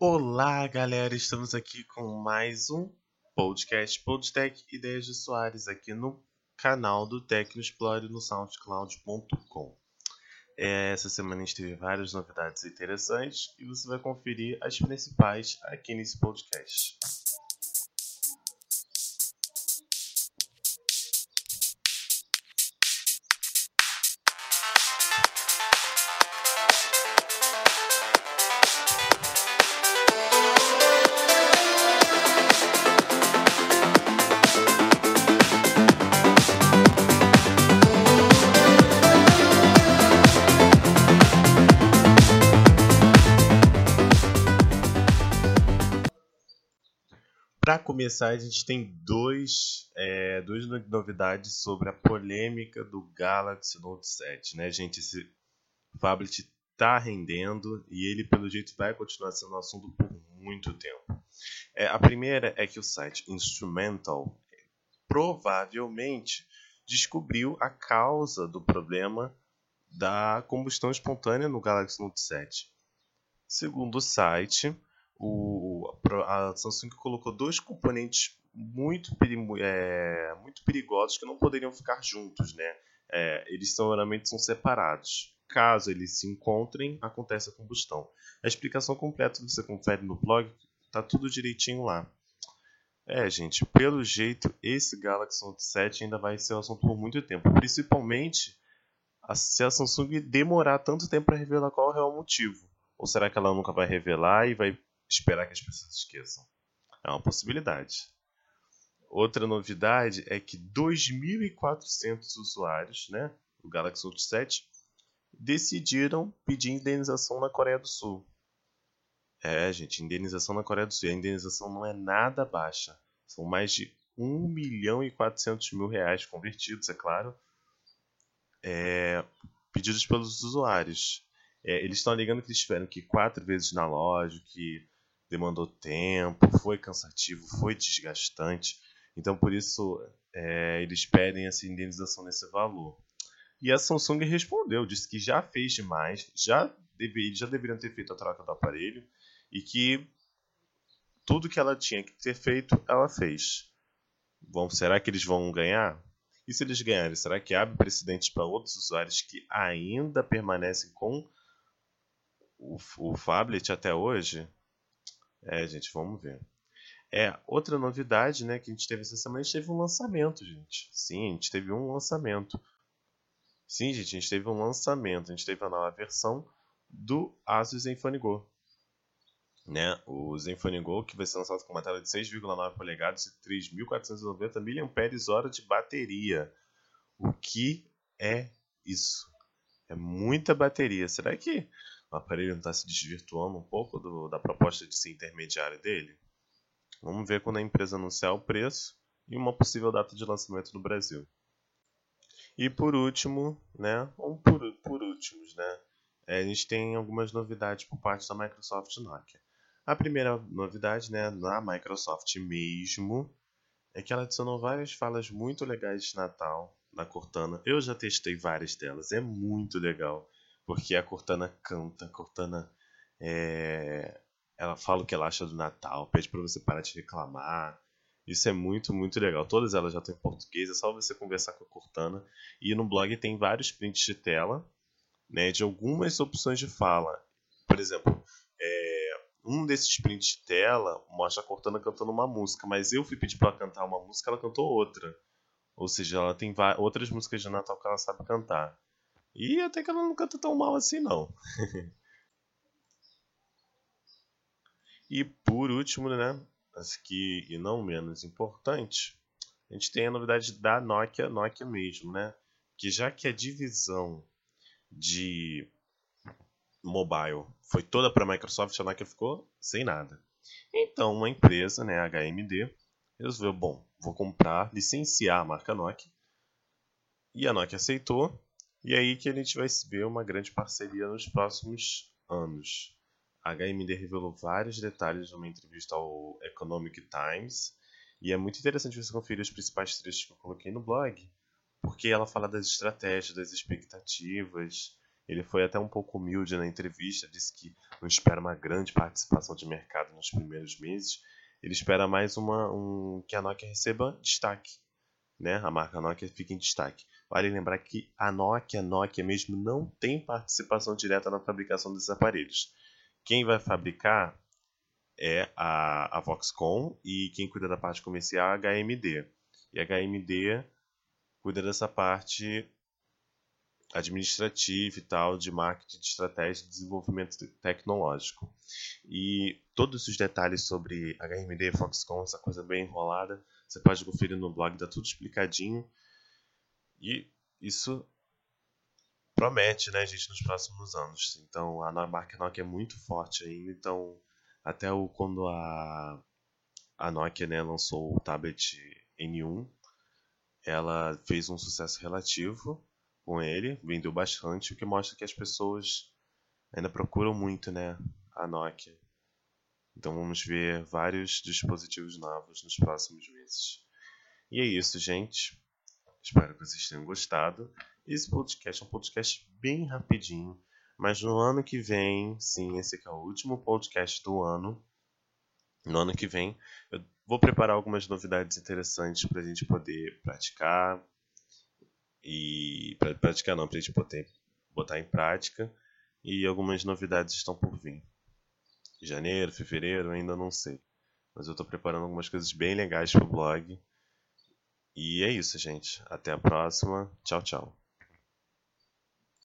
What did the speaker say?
Olá, galera! Estamos aqui com mais um podcast Podtech Ideias de Soares aqui no canal do Tecnoexplore no soundcloud.com. É, essa semana a gente teve várias novidades interessantes e você vai conferir as principais aqui nesse podcast. Começar, a gente tem dois, é, duas novidades sobre a polêmica do Galaxy Note 7. Né, gente? Esse tablet está rendendo e ele, pelo jeito, vai continuar sendo assunto por muito tempo. É, a primeira é que o site Instrumental provavelmente descobriu a causa do problema da combustão espontânea no Galaxy Note 7. Segundo o site, o, a Samsung colocou dois componentes muito, é, muito perigosos que não poderiam ficar juntos, né? É, eles são, geralmente são separados. Caso eles se encontrem, acontece a combustão. A explicação completa você confere no blog, tá tudo direitinho lá. É, gente, pelo jeito, esse Galaxy Note 7 ainda vai ser um assunto por muito tempo. Principalmente se a Samsung demorar tanto tempo para revelar qual é o real motivo. Ou será que ela nunca vai revelar e vai esperar que as pessoas esqueçam. É uma possibilidade. Outra novidade é que 2.400 usuários né, do Galaxy Note 7 decidiram pedir indenização na Coreia do Sul. É, gente, indenização na Coreia do Sul. A indenização não é nada baixa. São mais de 1 milhão e 400 mil reais convertidos, é claro, é, pedidos pelos usuários. É, eles estão alegando que eles tiveram que quatro vezes na loja, que demandou tempo, foi cansativo, foi desgastante. Então, por isso, é, eles pedem essa indenização nesse valor. E a Samsung respondeu, disse que já fez demais, já, deve, já deveriam ter feito a troca do aparelho e que tudo que ela tinha que ter feito, ela fez. Bom, será que eles vão ganhar? E se eles ganharem, será que abre precedentes para outros usuários que ainda permanecem com o, o Fablet até hoje? É, gente, vamos ver. É, outra novidade, né, que a gente teve essa semana, a gente teve um lançamento, gente. Sim, a gente teve um lançamento. Sim, gente, a gente teve um lançamento. A gente teve a nova versão do Asus Zenfone Go. Né? O Zenfone Go, que vai ser lançado com uma tela de 6,9 polegadas e 3.490 mAh de bateria. O que é isso? É muita bateria. Será que o aparelho não está se desvirtuando um pouco do, da proposta de ser intermediário dele? Vamos ver quando a empresa anunciar o preço e uma possível data de lançamento no Brasil. E por último, né, ou por, por últimos, né, é, a gente tem algumas novidades por parte da Microsoft Nokia. A primeira novidade, né, na Microsoft mesmo, é que ela adicionou várias falas muito legais de Natal na Cortana. Eu já testei várias delas, é muito legal. Porque a Cortana canta, a Cortana é, ela fala o que ela acha do Natal, pede para você parar de reclamar. Isso é muito, muito legal. Todas elas já estão em português, é só você conversar com a Cortana. E no blog tem vários prints de tela né, de algumas opções de fala. Por exemplo, é, um desses prints de tela mostra a Cortana cantando uma música, mas eu fui pedir para ela cantar uma música, ela cantou outra. Ou seja, ela tem outras músicas de Natal que ela sabe cantar. E até que ela não canta tão mal assim, não. e por último, né? Mas que, e não menos importante, a gente tem a novidade da Nokia, Nokia mesmo, né? Que já que a divisão de mobile foi toda para a Microsoft, a Nokia ficou sem nada. Então, uma empresa, né, a HMD, resolveu, bom, vou comprar, licenciar a marca Nokia. E a Nokia aceitou e aí que a gente vai ver uma grande parceria nos próximos anos. A HMD revelou vários detalhes numa entrevista ao Economic Times, e é muito interessante você conferir os principais trechos que eu coloquei no blog, porque ela fala das estratégias, das expectativas, Ele foi até um pouco humilde na entrevista, disse que não espera uma grande participação de mercado nos primeiros meses. Ele espera mais uma, um, que a Nokia receba destaque. Né? A marca Nokia fica em destaque. Vale lembrar que a Nokia, a Nokia mesmo, não tem participação direta na fabricação desses aparelhos. Quem vai fabricar é a, a Foxconn e quem cuida da parte comercial é a HMD. E a HMD cuida dessa parte administrativa e tal, de marketing, de estratégia de desenvolvimento tecnológico. E todos os detalhes sobre HMD e Foxconn, essa coisa bem enrolada, você pode conferir no blog, dá tudo explicadinho. E isso promete, né, gente, nos próximos anos. Então, a marca Nokia é muito forte ainda, então até o, quando a, a Nokia né, lançou o tablet N1, ela fez um sucesso relativo com ele, vendeu bastante, o que mostra que as pessoas ainda procuram muito né, a Nokia. Então vamos ver vários dispositivos novos nos próximos meses. E é isso, gente. Espero que vocês tenham gostado. Esse podcast é um podcast bem rapidinho. Mas no ano que vem, sim, esse aqui é o último podcast do ano. No ano que vem, eu vou preparar algumas novidades interessantes para a gente poder praticar. E. Pra praticar não, para a gente poder botar em prática. E algumas novidades estão por vir. Janeiro, fevereiro, ainda não sei. Mas eu estou preparando algumas coisas bem legais para o blog. E é isso, gente. Até a próxima. Tchau, tchau.